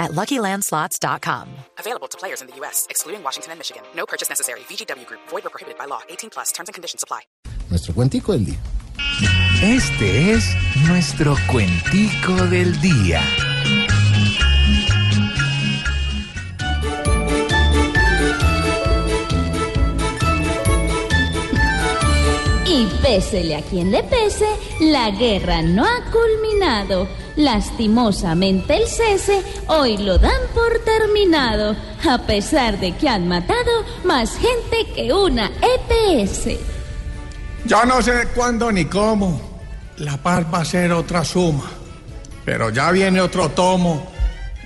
at LuckyLandSlots.com. Available to players in the U.S., excluding Washington and Michigan. No purchase necessary. VGW Group. Void or prohibited by law. 18 plus. Terms and conditions apply. Nuestro cuentico del día. Este es nuestro cuentico del día. Y pésele a quien le pese, la guerra no ha culminado. Lastimosamente el cese hoy lo dan por terminado, a pesar de que han matado más gente que una EPS. Yo no sé cuándo ni cómo. La paz va a ser otra suma. Pero ya viene otro tomo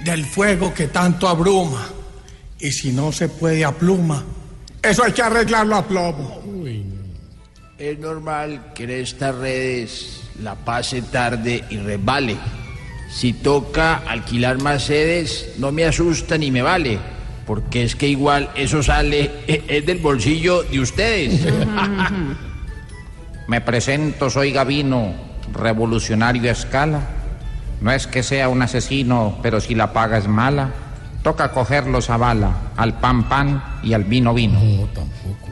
del fuego que tanto abruma. Y si no se puede a pluma, eso hay que arreglarlo a plomo. Es normal que en estas redes la pase tarde y resbale. Si toca alquilar más sedes, no me asusta ni me vale. Porque es que igual eso sale es del bolsillo de ustedes. Me presento, soy Gavino, revolucionario a escala. No es que sea un asesino, pero si la paga es mala, toca cogerlos a bala, al pan pan y al vino vino. No, tampoco.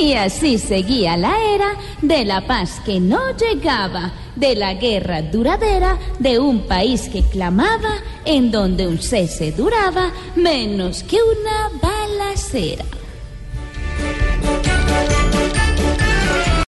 Y así seguía la era de la paz que no llegaba, de la guerra duradera de un país que clamaba, en donde un cese duraba menos que una balacera.